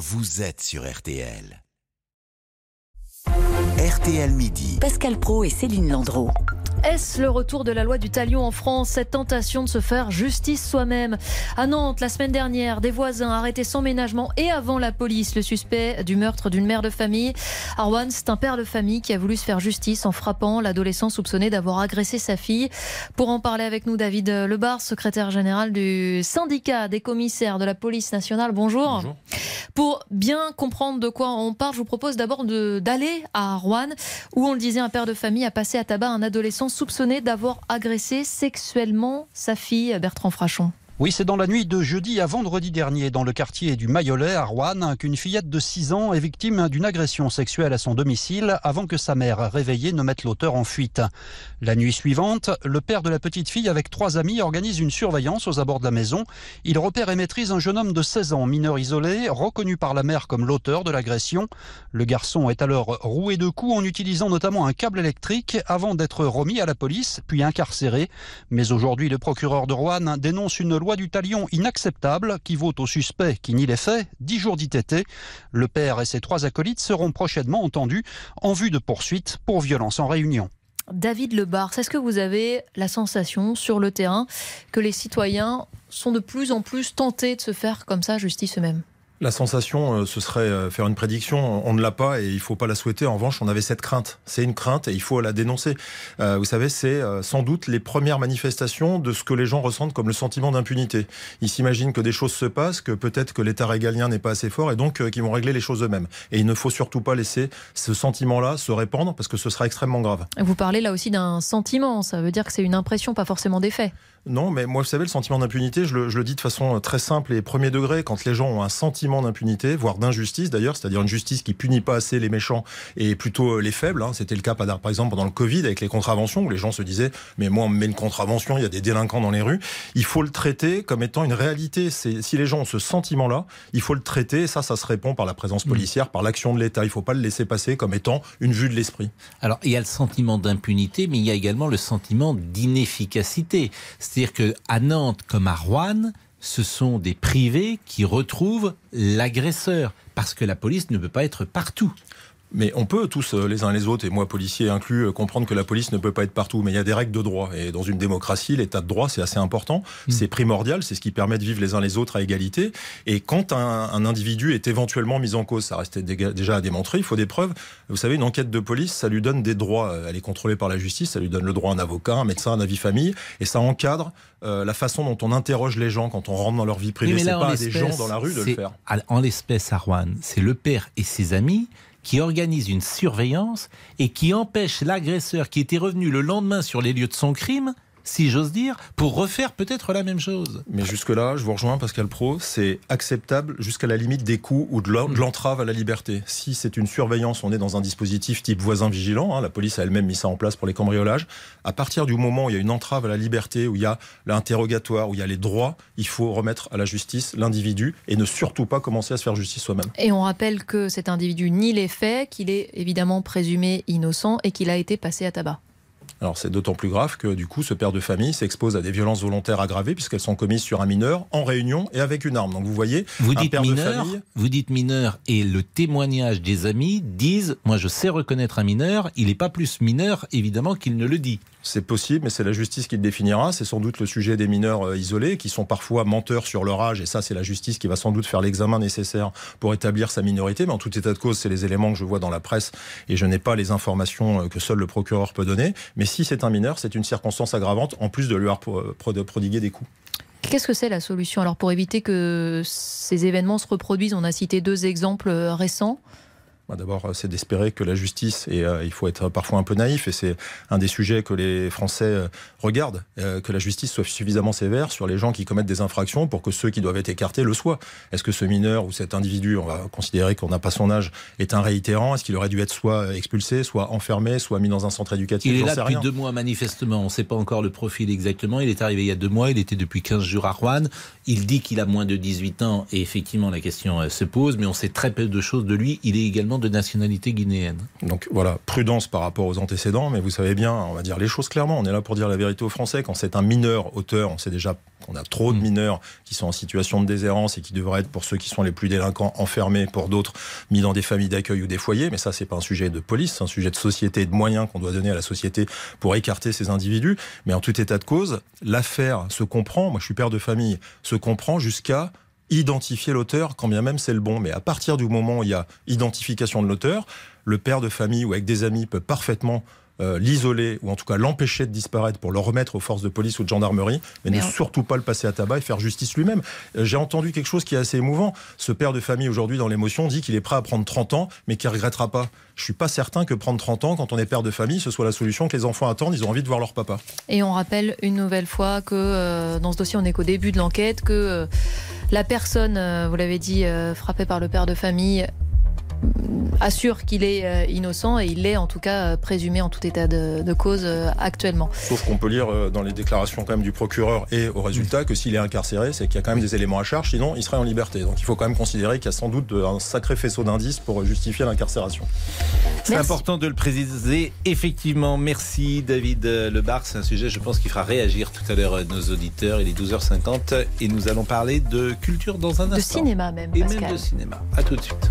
vous êtes sur RTL. RTL Midi. Pascal Pro et Céline Landreau. Est-ce le retour de la loi du talion en France Cette tentation de se faire justice soi-même À Nantes, la semaine dernière, des voisins arrêtés sans ménagement et avant la police, le suspect du meurtre d'une mère de famille. Arwan, c'est un père de famille qui a voulu se faire justice en frappant l'adolescent soupçonné d'avoir agressé sa fille. Pour en parler avec nous, David Lebar, secrétaire général du syndicat des commissaires de la police nationale. Bonjour. Bonjour. Pour bien comprendre de quoi on parle, je vous propose d'abord d'aller à Rouen, où on le disait, un père de famille a passé à tabac un adolescent soupçonné d'avoir agressé sexuellement sa fille, Bertrand Frachon. Oui, c'est dans la nuit de jeudi à vendredi dernier, dans le quartier du Mayolet, à Rouen, qu'une fillette de 6 ans est victime d'une agression sexuelle à son domicile avant que sa mère, réveillée, ne mette l'auteur en fuite. La nuit suivante, le père de la petite fille, avec trois amis, organise une surveillance aux abords de la maison. Il repère et maîtrise un jeune homme de 16 ans, mineur isolé, reconnu par la mère comme l'auteur de l'agression. Le garçon est alors roué de coups en utilisant notamment un câble électrique avant d'être remis à la police, puis incarcéré. Mais aujourd'hui, le procureur de Rouen dénonce une loi du talion inacceptable qui vaut au suspect qui nie les faits 10 jours d'ITT. Le père et ses trois acolytes seront prochainement entendus en vue de poursuite pour violence en réunion. David Lebar, est-ce que vous avez la sensation sur le terrain que les citoyens sont de plus en plus tentés de se faire comme ça justice eux-mêmes? La sensation, euh, ce serait euh, faire une prédiction. On ne l'a pas et il faut pas la souhaiter. En revanche, on avait cette crainte. C'est une crainte et il faut la dénoncer. Euh, vous savez, c'est sans doute les premières manifestations de ce que les gens ressentent comme le sentiment d'impunité. Ils s'imaginent que des choses se passent, que peut-être que l'État régalien n'est pas assez fort et donc qu'ils vont régler les choses eux-mêmes. Et il ne faut surtout pas laisser ce sentiment-là se répandre parce que ce sera extrêmement grave. Vous parlez là aussi d'un sentiment. Ça veut dire que c'est une impression, pas forcément des faits. Non, mais moi, vous savez, le sentiment d'impunité, je le, dis de façon très simple et premier degré. Quand les gens ont un sentiment d'impunité, voire d'injustice d'ailleurs, c'est-à-dire une justice qui punit pas assez les méchants et plutôt euh, les faibles. Hein. C'était le cas, par exemple, pendant le Covid avec les contraventions, où les gens se disaient Mais moi, on me met une contravention, il y a des délinquants dans les rues. Il faut le traiter comme étant une réalité. Si les gens ont ce sentiment-là, il faut le traiter. Et ça, ça se répond par la présence mmh. policière, par l'action de l'État. Il ne faut pas le laisser passer comme étant une vue de l'esprit. Alors, il y a le sentiment d'impunité, mais il y a également le sentiment d'inefficacité. C'est-à-dire qu'à Nantes comme à Rouen, ce sont des privés qui retrouvent l'agresseur, parce que la police ne peut pas être partout. Mais on peut tous, euh, les uns les autres, et moi policier inclus, euh, comprendre que la police ne peut pas être partout. Mais il y a des règles de droit. Et dans une démocratie, l'état de droit, c'est assez important. Mm. C'est primordial. C'est ce qui permet de vivre les uns les autres à égalité. Et quand un, individu est éventuellement mis en cause, ça restait déjà à démontrer, il faut des preuves. Vous savez, une enquête de police, ça lui donne des droits. Elle est contrôlée par la justice. Ça lui donne le droit à un avocat, un médecin, un avis famille. Et ça encadre euh, la façon dont on interroge les gens quand on rentre dans leur vie privée. C'est pas à des gens dans la rue de le faire. En l'espèce Rouen, c'est le père et ses amis qui organise une surveillance et qui empêche l'agresseur qui était revenu le lendemain sur les lieux de son crime si j'ose dire, pour refaire peut-être la même chose. Mais jusque-là, je vous rejoins, Pascal Pro, c'est acceptable jusqu'à la limite des coups ou de l'entrave à la liberté. Si c'est une surveillance, on est dans un dispositif type voisin vigilant, hein, la police a elle-même mis ça en place pour les cambriolages. À partir du moment où il y a une entrave à la liberté, où il y a l'interrogatoire, où il y a les droits, il faut remettre à la justice l'individu et ne surtout pas commencer à se faire justice soi-même. Et on rappelle que cet individu nie les faits, qu'il est évidemment présumé innocent et qu'il a été passé à tabac. Alors c'est d'autant plus grave que du coup ce père de famille s'expose à des violences volontaires aggravées puisqu'elles sont commises sur un mineur en réunion et avec une arme. Donc vous voyez, vous dites mineur, vous dites mineur et le témoignage des amis disent moi je sais reconnaître un mineur, il n'est pas plus mineur évidemment qu'il ne le dit. C'est possible, mais c'est la justice qui le définira. C'est sans doute le sujet des mineurs euh, isolés qui sont parfois menteurs sur leur âge, et ça, c'est la justice qui va sans doute faire l'examen nécessaire pour établir sa minorité. Mais en tout état de cause, c'est les éléments que je vois dans la presse, et je n'ai pas les informations euh, que seul le procureur peut donner. Mais si c'est un mineur, c'est une circonstance aggravante, en plus de lui avoir prodigué des coups. Qu'est-ce que c'est la solution? Alors pour éviter que ces événements se reproduisent On a cité deux exemples euh, récents. Bah, d'abord, euh, c'est d'espérer que la justice, et euh, il faut être parfois un peu naïf, et c'est un des sujets que les Français euh, regardent, que la justice soit suffisamment sévère sur les gens qui commettent des infractions pour que ceux qui doivent être écartés le soient. Est-ce que ce mineur ou cet individu, on va considérer qu'on n'a pas son âge, est un réitérant? Est-ce qu'il aurait dû être soit expulsé, soit enfermé, soit mis dans un centre éducatif? Il est là depuis deux mois manifestement, on ne sait pas encore le profil exactement. Il est arrivé il y a deux mois, il était depuis 15 jours à Rouen. Il dit qu'il a moins de 18 ans, et effectivement la question se pose, mais on sait très peu de choses de lui. Il est également de nationalité guinéenne. Donc voilà, prudence par rapport aux antécédents, mais vous savez bien, on va dire les choses clairement. On est là pour dire la vérité aux Français. Quand c'est un mineur auteur, on sait déjà qu'on a trop de mm. mineurs qui sont en situation de déshérence et qui devraient être, pour ceux qui sont les plus délinquants, enfermés, pour d'autres, mis dans des familles d'accueil ou des foyers. Mais ça, c'est pas un sujet de police, c'est un sujet de société et de moyens qu'on doit donner à la société pour écarter ces individus. Mais en tout état de cause, l'affaire se comprend. Moi, je suis père de famille, se comprend jusqu'à identifier l'auteur, quand bien même c'est le bon. Mais à partir du moment où il y a identification de l'auteur, le père de famille ou avec des amis peut parfaitement euh, l'isoler ou en tout cas l'empêcher de disparaître pour le remettre aux forces de police ou de gendarmerie, mais, ne surtout pas le passer à tabac et faire justice lui-même. Euh, j'ai entendu quelque chose qui est assez émouvant. Ce père de famille aujourd'hui dans l'émotion dit qu'il est prêt à prendre 30 ans, mais qu'il ne regrettera pas. Je suis pas certain que prendre 30 ans quand on est père de famille, ce soit la solution que les enfants attendent. Ils ont envie de voir leur papa. Et on rappelle une nouvelle fois que euh, dans ce dossier, on n'est qu'au début de l'enquête, que la personne, vous l'avez dit, frappée par le père de famille assure qu'il est euh, innocent et il l'est en tout cas euh, présumé en tout état de, cause euh, actuellement. Sauf qu'on peut lire dans les déclarations quand même du procureur et au résultat que s'il est incarcéré, c'est qu'il y a quand même des éléments à charge, sinon il serait en liberté. Donc il faut quand même considérer qu'il y a sans doute un sacré faisceau d'indices pour justifier l'incarcération. C'est important de le préciser. Effectivement, merci David Lebar. C'est un sujet, je pense, qui fera réagir tout à l'heure nos auditeurs. Il est 12h50 et nous allons parler de culture dans un instant. De cinéma même. Et même de cinéma. À tout de suite.